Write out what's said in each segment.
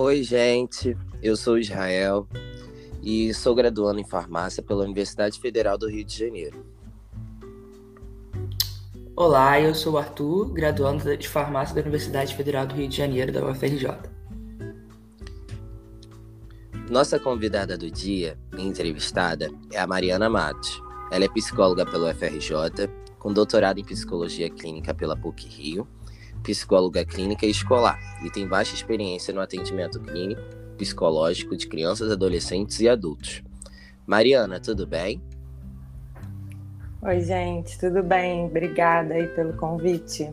Oi, gente. Eu sou Israel e sou graduando em farmácia pela Universidade Federal do Rio de Janeiro. Olá, eu sou o Arthur, graduando de farmácia da Universidade Federal do Rio de Janeiro, da UFRJ. Nossa convidada do dia entrevistada é a Mariana Matos. Ela é psicóloga pela UFRJ, com doutorado em psicologia clínica pela PUC Rio, psicóloga clínica e escolar, e tem vasta experiência no atendimento clínico, psicológico de crianças, adolescentes e adultos. Mariana, tudo bem? Oi, gente, tudo bem? Obrigada aí pelo convite.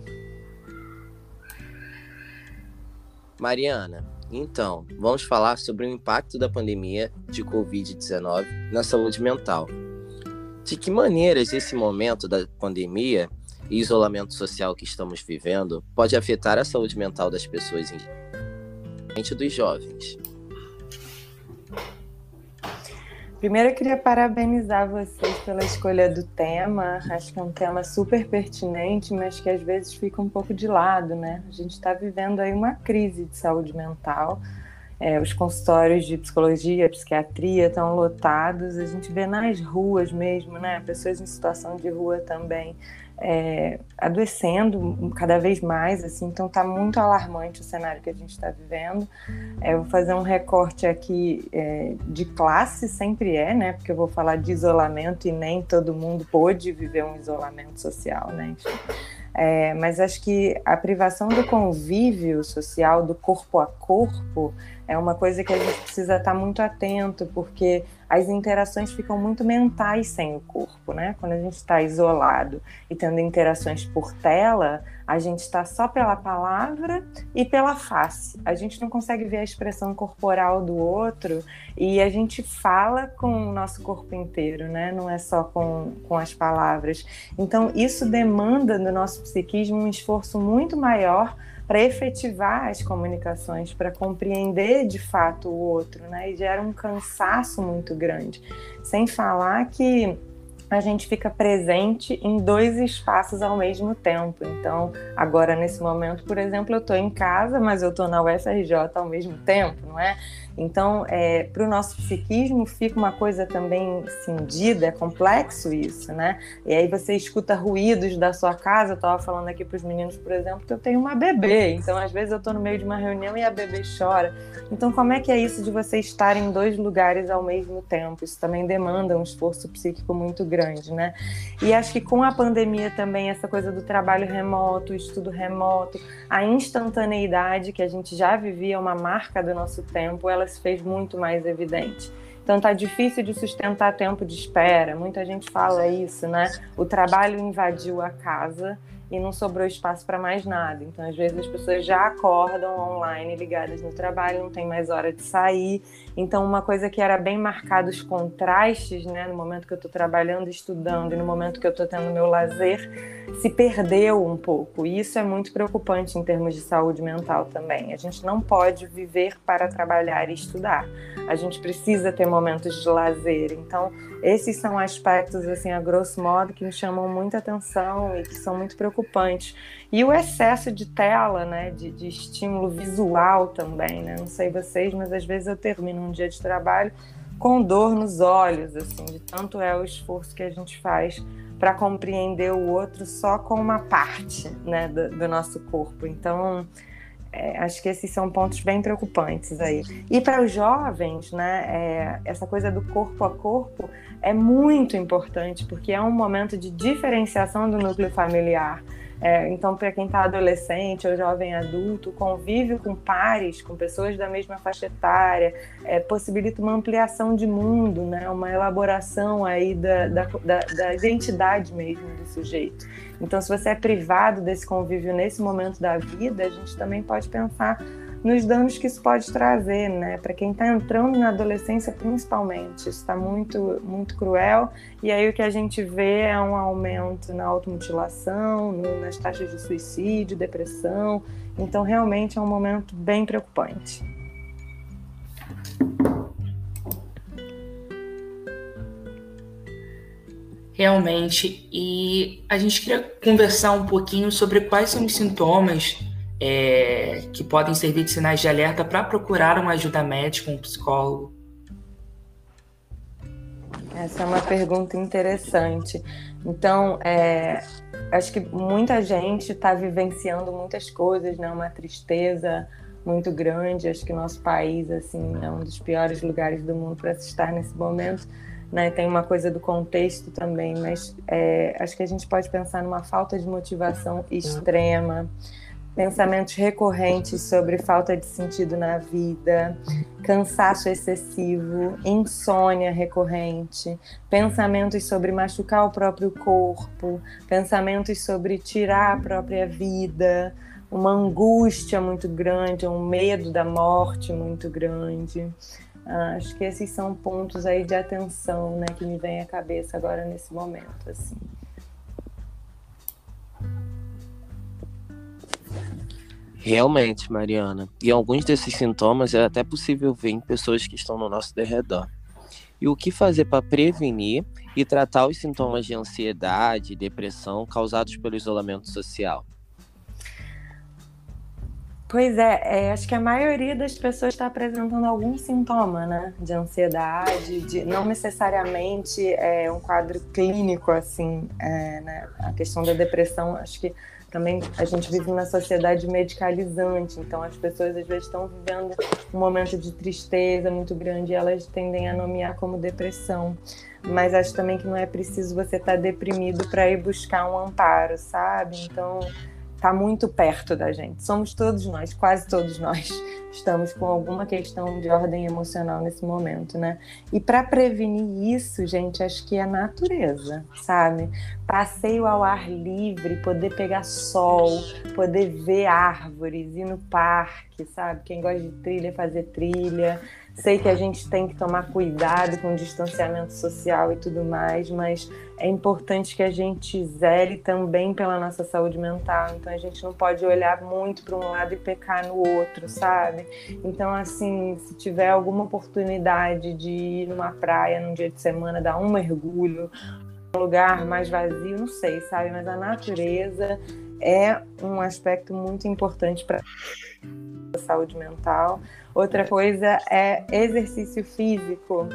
Mariana, então, vamos falar sobre o impacto da pandemia de Covid-19 na saúde mental. De que maneiras esse momento da pandemia e isolamento social que estamos vivendo pode afetar a saúde mental das pessoas, principalmente dos jovens? Primeiro eu queria parabenizar vocês pela escolha do tema. Acho que é um tema super pertinente, mas que às vezes fica um pouco de lado, né? A gente está vivendo aí uma crise de saúde mental. É, os consultórios de psicologia, psiquiatria estão lotados. A gente vê nas ruas mesmo, né? Pessoas em situação de rua também é, adoecendo cada vez mais, assim, então está muito alarmante o cenário que a gente está vivendo. É, eu vou fazer um recorte aqui é, de classe, sempre é, né? Porque eu vou falar de isolamento e nem todo mundo pôde viver um isolamento social, né? Enfim. É, mas acho que a privação do convívio social, do corpo a corpo, é uma coisa que a gente precisa estar muito atento, porque as interações ficam muito mentais sem o corpo, né? Quando a gente está isolado e tendo interações por tela, a gente está só pela palavra e pela face. A gente não consegue ver a expressão corporal do outro e a gente fala com o nosso corpo inteiro, né? Não é só com, com as palavras. Então, isso demanda do nosso psiquismo um esforço muito maior para efetivar as comunicações, para compreender de fato o outro, né? E gera um cansaço muito grande. Sem falar que a gente fica presente em dois espaços ao mesmo tempo. Então, agora nesse momento, por exemplo, eu estou em casa, mas eu estou na UFRJ ao mesmo tempo, não é? Então, é, para o nosso psiquismo fica uma coisa também cindida, é complexo isso, né? E aí você escuta ruídos da sua casa. Eu estava falando aqui para os meninos, por exemplo, que eu tenho uma bebê. Então, às vezes eu estou no meio de uma reunião e a bebê chora. Então, como é que é isso de você estar em dois lugares ao mesmo tempo? Isso também demanda um esforço psíquico muito grande, né? E acho que com a pandemia também, essa coisa do trabalho remoto, estudo remoto, a instantaneidade que a gente já vivia, uma marca do nosso tempo, ela se fez muito mais evidente. Então tá difícil de sustentar tempo de espera. Muita gente fala isso, né? O trabalho invadiu a casa e não sobrou espaço para mais nada. Então, às vezes, as pessoas já acordam online ligadas no trabalho, não tem mais hora de sair. Então, uma coisa que era bem marcada, os contrastes, né, no momento que eu estou trabalhando, estudando, e no momento que eu estou tendo meu lazer, se perdeu um pouco. E isso é muito preocupante em termos de saúde mental também. A gente não pode viver para trabalhar e estudar. A gente precisa ter momentos de lazer. Então, esses são aspectos, assim, a grosso modo, que me chamam muita atenção e que são muito preocupantes. E o excesso de tela, né, de, de estímulo visual também, né? Não sei vocês, mas às vezes eu termino um dia de trabalho com dor nos olhos, assim, de tanto é o esforço que a gente faz para compreender o outro só com uma parte, né, do, do nosso corpo. Então, é, acho que esses são pontos bem preocupantes aí. E para os jovens, né, é, essa coisa do corpo a corpo é muito importante, porque é um momento de diferenciação do núcleo familiar. É, então, para quem está adolescente ou jovem adulto, convívio com pares, com pessoas da mesma faixa etária, é, possibilita uma ampliação de mundo, né? uma elaboração aí da, da, da, da identidade mesmo do sujeito. Então, se você é privado desse convívio nesse momento da vida, a gente também pode pensar nos danos que isso pode trazer, né? Para quem está entrando na adolescência, principalmente, está muito, muito cruel. E aí o que a gente vê é um aumento na automutilação, no, nas taxas de suicídio, depressão. Então, realmente é um momento bem preocupante. Realmente. E a gente queria conversar um pouquinho sobre quais são os sintomas é, que podem servir de sinais de alerta para procurar uma ajuda médica, um psicólogo? Essa é uma pergunta interessante. Então, é, acho que muita gente está vivenciando muitas coisas, né? Uma tristeza muito grande. Acho que nosso país, assim, é um dos piores lugares do mundo para se estar nesse momento. Né? Tem uma coisa do contexto também, mas é, acho que a gente pode pensar numa falta de motivação extrema pensamentos recorrentes sobre falta de sentido na vida, cansaço excessivo, insônia recorrente, pensamentos sobre machucar o próprio corpo, pensamentos sobre tirar a própria vida, uma angústia muito grande, um medo da morte muito grande. Ah, acho que esses são pontos aí de atenção, né, que me vem à cabeça agora nesse momento, assim. Realmente, Mariana. E alguns desses sintomas é até possível ver em pessoas que estão no nosso derredor. E o que fazer para prevenir e tratar os sintomas de ansiedade e depressão causados pelo isolamento social? Pois é, é, acho que a maioria das pessoas está apresentando algum sintoma, né? De ansiedade, de não necessariamente é um quadro clínico, assim, é, né? A questão da depressão, acho que também a gente vive numa sociedade medicalizante, então as pessoas às vezes estão vivendo um momento de tristeza muito grande e elas tendem a nomear como depressão. Mas acho também que não é preciso você estar tá deprimido para ir buscar um amparo, sabe? Então está muito perto da gente. Somos todos nós, quase todos nós, estamos com alguma questão de ordem emocional nesse momento, né? E para prevenir isso, gente, acho que é natureza, sabe? Passeio ao ar livre, poder pegar sol, poder ver árvores, ir no parque, sabe? Quem gosta de trilha, fazer trilha Sei que a gente tem que tomar cuidado com o distanciamento social e tudo mais, mas é importante que a gente zele também pela nossa saúde mental. Então a gente não pode olhar muito para um lado e pecar no outro, sabe? Então, assim, se tiver alguma oportunidade de ir numa praia num dia de semana, dar um mergulho, um lugar mais vazio, não sei, sabe? Mas a natureza é um aspecto muito importante para a saúde mental. Outra coisa é exercício físico,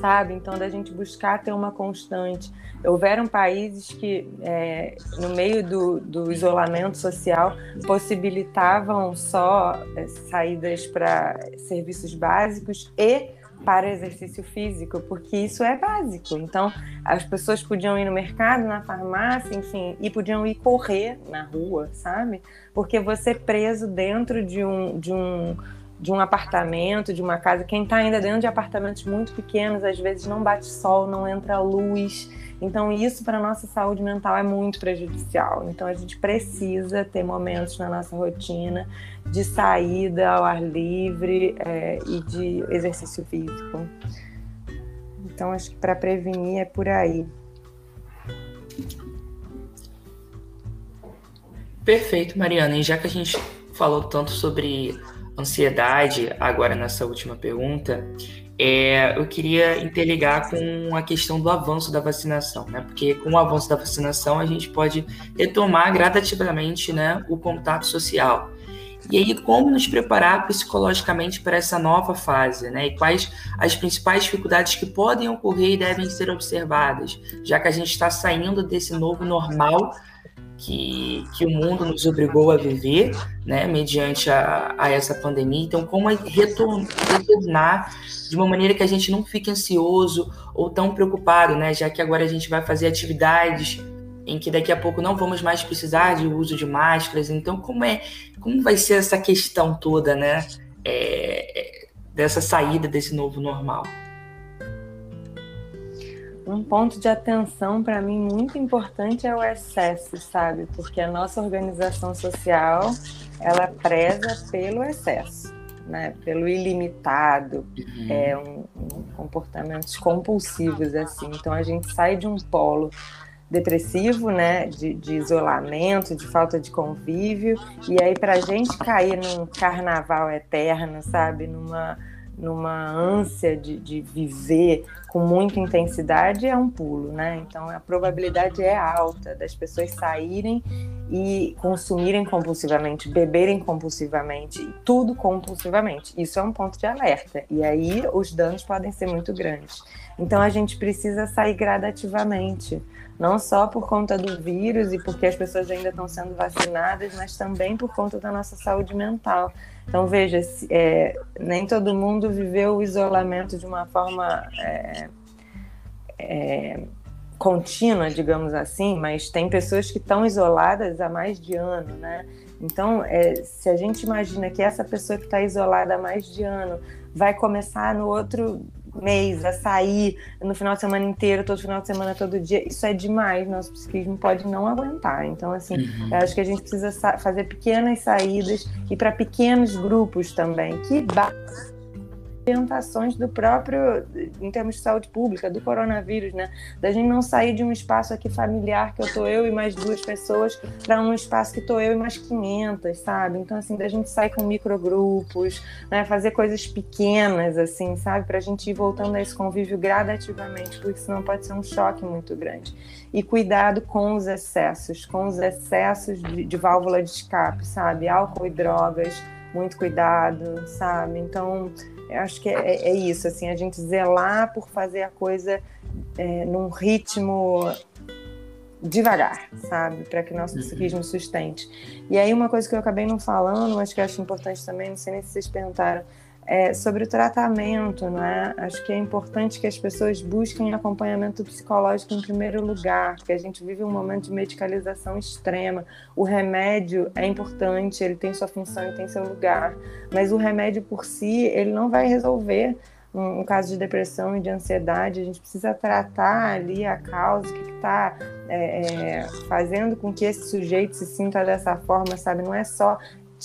sabe? Então, da gente buscar ter uma constante. Houveram países que, é, no meio do, do, isolamento social, possibilitavam só é, saídas para serviços básicos e para exercício físico, porque isso é básico. Então, as pessoas podiam ir no mercado, na farmácia, enfim, e podiam ir correr na rua, sabe? Porque você preso dentro de um, de um de um apartamento, de uma casa. Quem está ainda dentro de apartamentos muito pequenos, às vezes não bate sol, não entra luz. Então, isso para a nossa saúde mental é muito prejudicial. Então, a gente precisa ter momentos na nossa rotina de saída ao ar livre é, e de exercício físico. Então, acho que para prevenir é por aí. Perfeito, Mariana. E já que a gente falou tanto sobre ansiedade, agora nessa última pergunta, é, eu queria interligar com a questão do avanço da vacinação, né? Porque com o avanço da vacinação a gente pode retomar gradativamente, né, o contato social. E aí, como nos preparar psicologicamente para essa nova fase, né? E quais as principais dificuldades que podem ocorrer e devem ser observadas, já que a gente está saindo desse novo normal que, que o mundo nos obrigou a viver, né, mediante a, a essa pandemia. Então, como é retornar de uma maneira que a gente não fique ansioso ou tão preocupado, né, já que agora a gente vai fazer atividades em que daqui a pouco não vamos mais precisar de uso de máscaras. Então, como é, como vai ser essa questão toda, né, é, dessa saída desse novo normal? Um ponto de atenção para mim muito importante é o excesso, sabe? Porque a nossa organização social ela preza pelo excesso, né? Pelo ilimitado, uhum. é um, um, comportamentos compulsivos assim. Então a gente sai de um polo depressivo, né, de, de, isolamento, de falta de convívio, e aí para a gente cair num carnaval eterno, sabe, numa numa ânsia de, de viver com muita intensidade é um pulo, né? Então a probabilidade é alta das pessoas saírem e consumirem compulsivamente, beberem compulsivamente, tudo compulsivamente. Isso é um ponto de alerta. E aí os danos podem ser muito grandes. Então a gente precisa sair gradativamente, não só por conta do vírus e porque as pessoas ainda estão sendo vacinadas, mas também por conta da nossa saúde mental. Então veja, é, nem todo mundo viveu o isolamento de uma forma é, é, contínua, digamos assim, mas tem pessoas que estão isoladas há mais de ano, né? Então, é, se a gente imagina que essa pessoa que está isolada há mais de ano vai começar no outro mês a sair no final de semana inteiro, todo final de semana, todo dia, isso é demais. Nosso psiquismo pode não aguentar. Então, assim, uhum. eu acho que a gente precisa fazer pequenas saídas e para pequenos grupos também, que orientações do próprio, em termos de saúde pública, do coronavírus, né? Da gente não sair de um espaço aqui familiar que eu tô eu e mais duas pessoas para um espaço que tô eu e mais 500, sabe? Então, assim, da gente sair com microgrupos, né? Fazer coisas pequenas, assim, sabe? Para a gente ir voltando a esse convívio gradativamente, porque senão pode ser um choque muito grande. E cuidado com os excessos, com os excessos de, de válvula de escape, sabe? Álcool e drogas, muito cuidado, sabe? Então, eu acho que é, é, isso, assim, a gente zelar por fazer a coisa é, num ritmo devagar, sabe? Para que nosso uhum. psiquismo sustente. E aí, uma coisa que eu acabei não falando, mas que eu acho importante também, não sei nem se vocês perguntaram, é, sobre o tratamento, não é? Acho que é importante que as pessoas busquem acompanhamento psicológico em primeiro lugar, porque a gente vive um momento de medicalização extrema. O remédio é importante, ele tem sua função e tem seu lugar, mas o remédio por si, ele não vai resolver um, um caso de depressão e de ansiedade. A gente precisa tratar ali a causa, o que está é, é, fazendo com que esse sujeito se sinta dessa forma, sabe? Não é só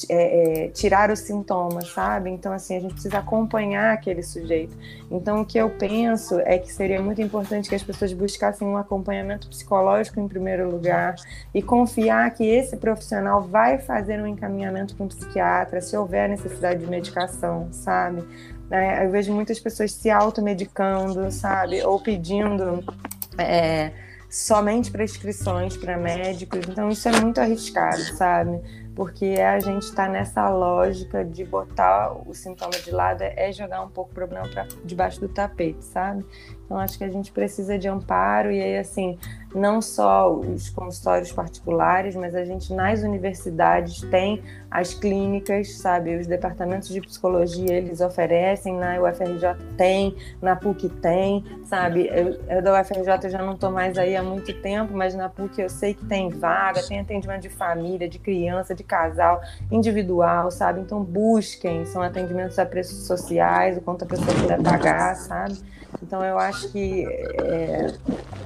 é, é, tirar os sintomas, sabe? Então, assim, a gente precisa acompanhar aquele sujeito. Então, o que eu penso é que seria muito importante que as pessoas buscassem um acompanhamento psicológico em primeiro lugar e confiar que esse profissional vai fazer um encaminhamento para um psiquiatra se houver necessidade de medicação, sabe? É, eu vejo muitas pessoas se automedicando, sabe? Ou pedindo. É, somente prescrições para médicos, então isso é muito arriscado, sabe? Porque a gente está nessa lógica de botar o sintoma de lado, é jogar um pouco o problema para debaixo do tapete, sabe? Então acho que a gente precisa de amparo e aí assim, não só os consultórios particulares, mas a gente nas universidades tem as clínicas, sabe? Os departamentos de psicologia eles oferecem, na UFRJ tem, na PUC tem, sabe? Eu, eu da UFRJ já não estou mais aí há muito tempo, mas na PUC eu sei que tem vaga, tem atendimento de família, de criança, de casal, individual, sabe? Então busquem, são atendimentos a preços sociais, o quanto a pessoa puder pagar, sabe? Então eu acho que é,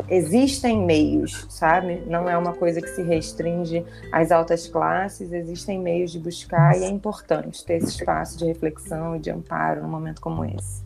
existem meios, sabe? Não é uma coisa que se restringe às altas classes, existem meios de buscar e é importante ter esse espaço de reflexão e de amparo num momento como esse.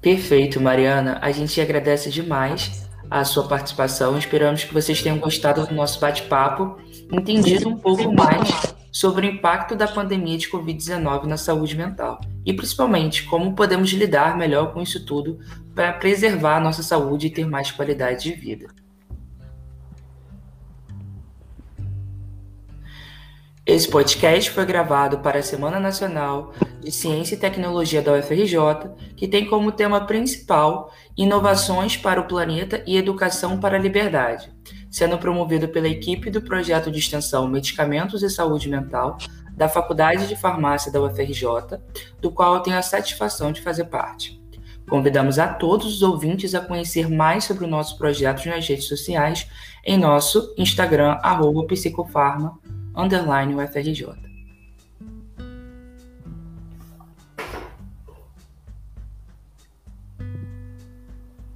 Perfeito, Mariana. A gente agradece demais a sua participação. Esperamos que vocês tenham gostado do nosso bate-papo, entendido um pouco mais sobre o impacto da pandemia de Covid-19 na saúde mental e, principalmente, como podemos lidar melhor com isso tudo para preservar a nossa saúde e ter mais qualidade de vida. Esse podcast foi gravado para a Semana Nacional de Ciência e Tecnologia da UFRJ, que tem como tema principal Inovações para o Planeta e Educação para a Liberdade, sendo promovido pela equipe do projeto de extensão Medicamentos e Saúde Mental da Faculdade de Farmácia da UFRJ, do qual eu tenho a satisfação de fazer parte. Convidamos a todos os ouvintes a conhecer mais sobre o nosso projeto nas redes sociais em nosso Instagram, arroba psicofarma, underline UFRJ.